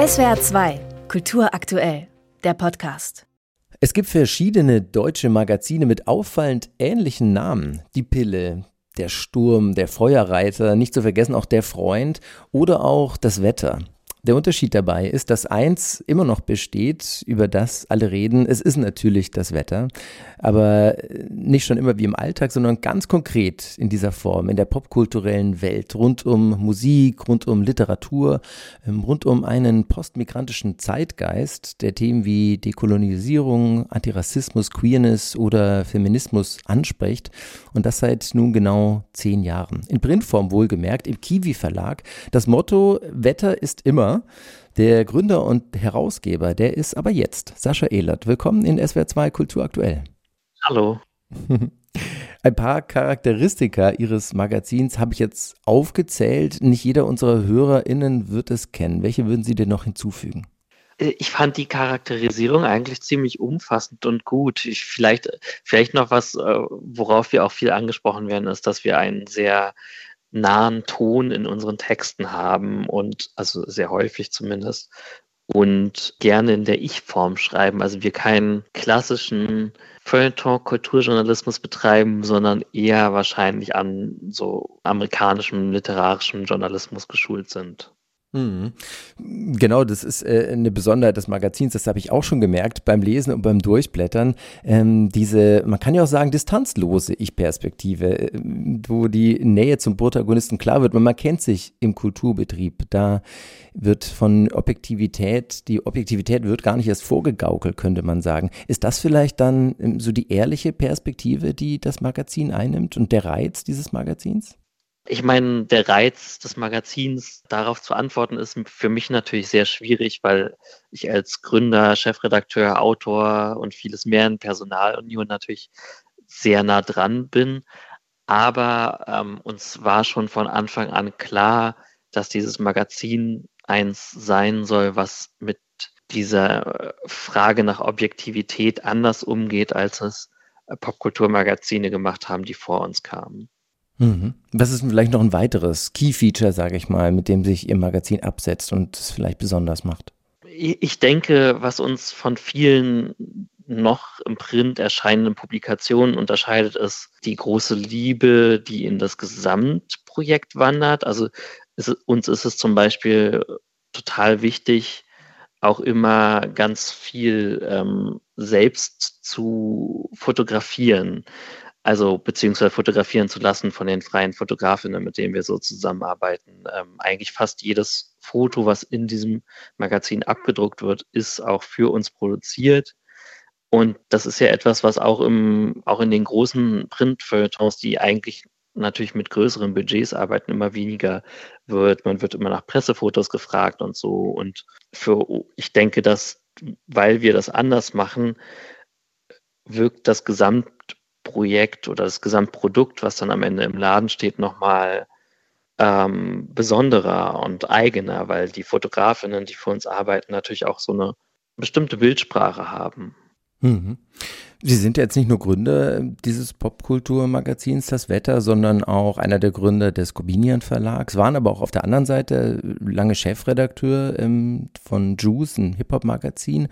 SWR 2, Kultur aktuell, der Podcast. Es gibt verschiedene deutsche Magazine mit auffallend ähnlichen Namen. Die Pille, der Sturm, der Feuerreiter, nicht zu vergessen auch der Freund oder auch das Wetter. Der Unterschied dabei ist, dass eins immer noch besteht, über das alle reden. Es ist natürlich das Wetter, aber nicht schon immer wie im Alltag, sondern ganz konkret in dieser Form, in der popkulturellen Welt, rund um Musik, rund um Literatur, ähm, rund um einen postmigrantischen Zeitgeist, der Themen wie Dekolonisierung, Antirassismus, Queerness oder Feminismus anspricht. Und das seit nun genau zehn Jahren. In Printform wohlgemerkt, im Kiwi Verlag. Das Motto Wetter ist immer der Gründer und Herausgeber, der ist aber jetzt Sascha Ehlert. Willkommen in SWR 2 Kultur aktuell. Hallo. Ein paar Charakteristika Ihres Magazins habe ich jetzt aufgezählt. Nicht jeder unserer HörerInnen wird es kennen. Welche würden Sie denn noch hinzufügen? Ich fand die Charakterisierung eigentlich ziemlich umfassend und gut. Ich, vielleicht, vielleicht noch was, äh, worauf wir auch viel angesprochen werden, ist, dass wir einen sehr nahen Ton in unseren Texten haben und also sehr häufig zumindest und gerne in der Ich-Form schreiben. Also wir keinen klassischen Feuilleton-Kulturjournalismus betreiben, sondern eher wahrscheinlich an so amerikanischem literarischem Journalismus geschult sind. Mhm. Genau, das ist äh, eine Besonderheit des Magazins, das habe ich auch schon gemerkt beim Lesen und beim Durchblättern. Ähm, diese, man kann ja auch sagen, distanzlose Ich-Perspektive, äh, wo die Nähe zum Protagonisten klar wird, man kennt sich im Kulturbetrieb. Da wird von Objektivität, die Objektivität wird gar nicht erst vorgegaukelt, könnte man sagen. Ist das vielleicht dann ähm, so die ehrliche Perspektive, die das Magazin einnimmt und der Reiz dieses Magazins? Ich meine, der Reiz des Magazins darauf zu antworten ist für mich natürlich sehr schwierig, weil ich als Gründer, Chefredakteur, Autor und vieles mehr in Personalunion natürlich sehr nah dran bin. Aber ähm, uns war schon von Anfang an klar, dass dieses Magazin eins sein soll, was mit dieser Frage nach Objektivität anders umgeht, als es Popkulturmagazine gemacht haben, die vor uns kamen. Mhm. Was ist vielleicht noch ein weiteres Key-Feature, sage ich mal, mit dem sich Ihr Magazin absetzt und es vielleicht besonders macht? Ich denke, was uns von vielen noch im Print erscheinenden Publikationen unterscheidet, ist die große Liebe, die in das Gesamtprojekt wandert. Also ist, uns ist es zum Beispiel total wichtig, auch immer ganz viel ähm, selbst zu fotografieren also beziehungsweise fotografieren zu lassen von den freien Fotografinnen, mit denen wir so zusammenarbeiten. Ähm, eigentlich fast jedes Foto, was in diesem Magazin abgedruckt wird, ist auch für uns produziert. Und das ist ja etwas, was auch im, auch in den großen Printfeuilletons, die eigentlich natürlich mit größeren Budgets arbeiten, immer weniger wird. Man wird immer nach Pressefotos gefragt und so. Und für, ich denke, dass, weil wir das anders machen, wirkt das Gesamt Projekt oder das Gesamtprodukt, was dann am Ende im Laden steht, nochmal ähm, besonderer und eigener, weil die Fotografinnen, die für uns arbeiten, natürlich auch so eine bestimmte Bildsprache haben. Mhm. Sie sind jetzt nicht nur Gründer dieses Popkulturmagazins Das Wetter, sondern auch einer der Gründer des Corbinian Verlags, waren aber auch auf der anderen Seite lange Chefredakteur ähm, von Juice, ein Hip-Hop-Magazin.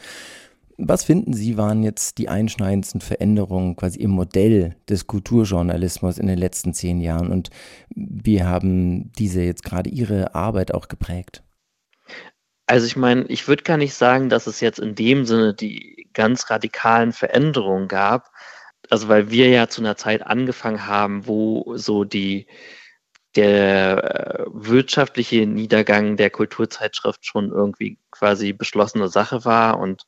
Was finden Sie waren jetzt die einschneidendsten Veränderungen quasi im Modell des Kulturjournalismus in den letzten zehn Jahren und wie haben diese jetzt gerade Ihre Arbeit auch geprägt? Also ich meine, ich würde gar nicht sagen, dass es jetzt in dem Sinne die ganz radikalen Veränderungen gab. Also weil wir ja zu einer Zeit angefangen haben, wo so die der äh, wirtschaftliche Niedergang der Kulturzeitschrift schon irgendwie quasi beschlossene Sache war und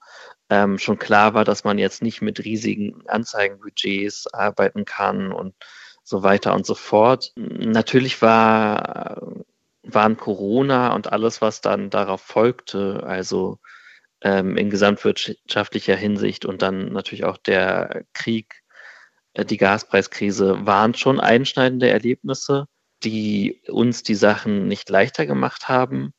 ähm, schon klar war, dass man jetzt nicht mit riesigen Anzeigenbudgets arbeiten kann und so weiter und so fort. Natürlich war, waren Corona und alles, was dann darauf folgte, also ähm, in gesamtwirtschaftlicher Hinsicht und dann natürlich auch der Krieg, äh, die Gaspreiskrise, waren schon einschneidende Erlebnisse, die uns die Sachen nicht leichter gemacht haben.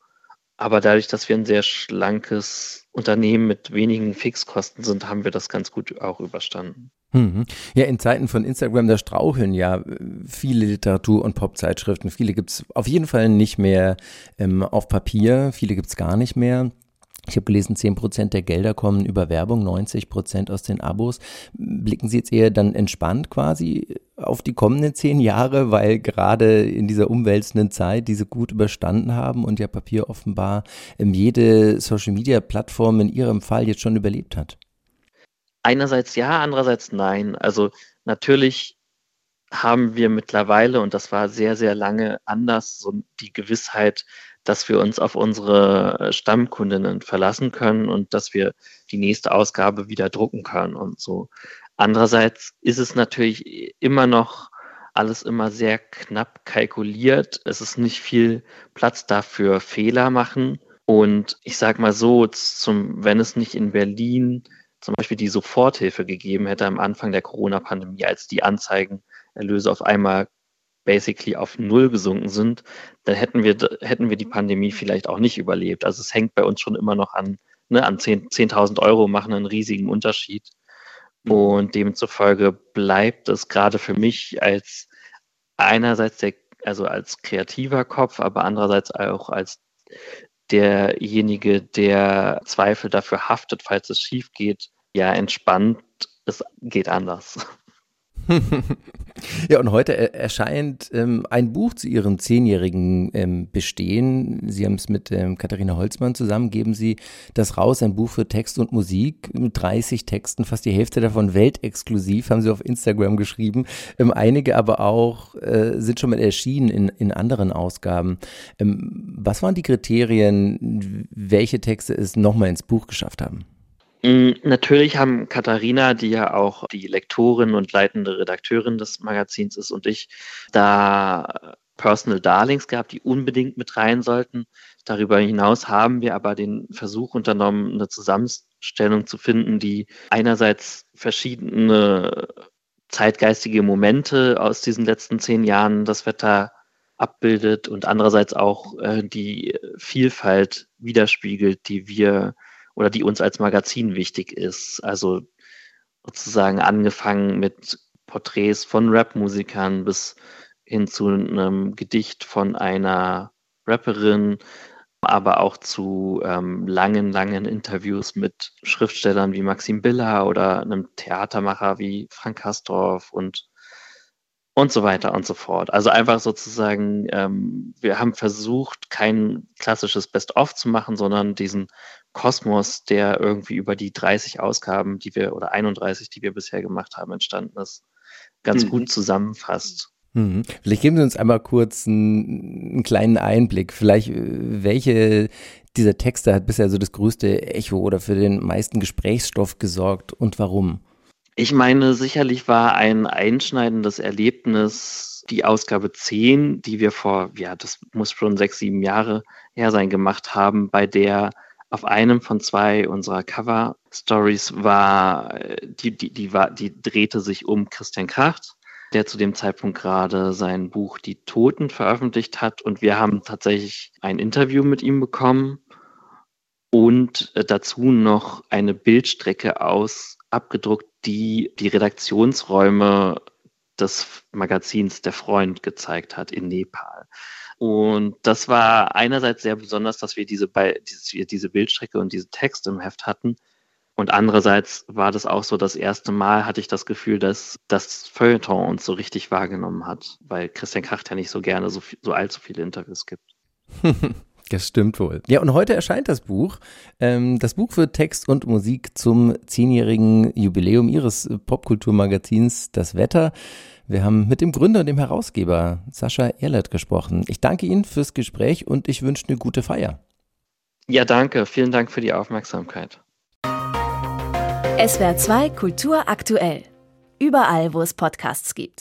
Aber dadurch, dass wir ein sehr schlankes Unternehmen mit wenigen Fixkosten sind, haben wir das ganz gut auch überstanden. Mhm. Ja, in Zeiten von Instagram, da straucheln ja viele Literatur- und Popzeitschriften. Viele gibt es auf jeden Fall nicht mehr ähm, auf Papier, viele gibt es gar nicht mehr. Ich habe gelesen, 10% der Gelder kommen über Werbung, 90% aus den Abos. Blicken Sie jetzt eher dann entspannt quasi auf die kommenden zehn Jahre, weil gerade in dieser umwälzenden Zeit diese gut überstanden haben und ja Papier offenbar ähm, jede Social-Media-Plattform in Ihrem Fall jetzt schon überlebt hat? Einerseits ja, andererseits nein. Also natürlich haben wir mittlerweile, und das war sehr, sehr lange anders, so die Gewissheit, dass wir uns auf unsere Stammkundinnen verlassen können und dass wir die nächste Ausgabe wieder drucken können und so. Andererseits ist es natürlich immer noch alles immer sehr knapp kalkuliert. Es ist nicht viel Platz dafür Fehler machen. Und ich sage mal so, zum, wenn es nicht in Berlin zum Beispiel die Soforthilfe gegeben hätte am Anfang der Corona-Pandemie, als die Anzeigenerlöse auf einmal basically auf Null gesunken sind, dann hätten wir, hätten wir die Pandemie vielleicht auch nicht überlebt. Also es hängt bei uns schon immer noch an, ne, an 10.000 10 Euro machen einen riesigen Unterschied. Mhm. Und demzufolge bleibt es gerade für mich als einerseits der, also als kreativer Kopf, aber andererseits auch als derjenige, der Zweifel dafür haftet, falls es schief geht, ja entspannt, es geht anders. ja, und heute erscheint ähm, ein Buch zu Ihrem zehnjährigen ähm, Bestehen. Sie haben es mit ähm, Katharina Holzmann zusammen, geben Sie das raus, ein Buch für Text und Musik mit 30 Texten, fast die Hälfte davon weltexklusiv, haben Sie auf Instagram geschrieben. Ähm, einige aber auch äh, sind schon mal erschienen in, in anderen Ausgaben. Ähm, was waren die Kriterien, welche Texte es nochmal ins Buch geschafft haben? Mm, natürlich haben Katharina, die ja auch die Lektorin und leitende Redakteurin des Magazins ist, und ich da Personal Darlings gehabt, die unbedingt mit rein sollten. Darüber hinaus haben wir aber den Versuch unternommen, eine Zusammenstellung zu finden, die einerseits verschiedene zeitgeistige Momente aus diesen letzten zehn Jahren das Wetter abbildet und andererseits auch äh, die Vielfalt widerspiegelt, die wir oder die uns als Magazin wichtig ist. Also sozusagen angefangen mit Porträts von Rap-Musikern bis hin zu einem Gedicht von einer Rapperin, aber auch zu ähm, langen, langen Interviews mit Schriftstellern wie Maxim Biller oder einem Theatermacher wie Frank Kastorf und und so weiter und so fort. Also einfach sozusagen, ähm, wir haben versucht, kein klassisches Best-of zu machen, sondern diesen Kosmos, der irgendwie über die 30 Ausgaben, die wir oder 31, die wir bisher gemacht haben, entstanden ist, ganz mhm. gut zusammenfasst. Mhm. Vielleicht geben Sie uns einmal kurz einen, einen, kleinen Einblick. Vielleicht, äh, welche dieser Texte hat bisher so das größte Echo oder für den meisten Gesprächsstoff gesorgt und warum? Ich meine, sicherlich war ein einschneidendes Erlebnis die Ausgabe 10, die wir vor, ja, das muss schon sechs, sieben Jahre her sein, gemacht haben, bei der auf einem von zwei unserer Cover-Stories war, die, die, die, war, die drehte sich um Christian Kracht, der zu dem Zeitpunkt gerade sein Buch Die Toten veröffentlicht hat. Und wir haben tatsächlich ein Interview mit ihm bekommen und dazu noch eine Bildstrecke aus abgedruckt, die die Redaktionsräume des Magazins Der Freund gezeigt hat in Nepal. Und das war einerseits sehr besonders, dass wir diese, diese, Bildstrecke und diesen Text im Heft hatten. Und andererseits war das auch so das erste Mal, hatte ich das Gefühl, dass das Feuilleton uns so richtig wahrgenommen hat, weil Christian Kracht ja nicht so gerne so, so allzu viele Interviews gibt. Das stimmt wohl. Ja, und heute erscheint das Buch. Ähm, das Buch für Text und Musik zum zehnjährigen Jubiläum Ihres Popkulturmagazins Das Wetter. Wir haben mit dem Gründer und dem Herausgeber Sascha Erlert gesprochen. Ich danke Ihnen fürs Gespräch und ich wünsche eine gute Feier. Ja, danke. Vielen Dank für die Aufmerksamkeit. SWR 2 Kultur aktuell. Überall, wo es Podcasts gibt.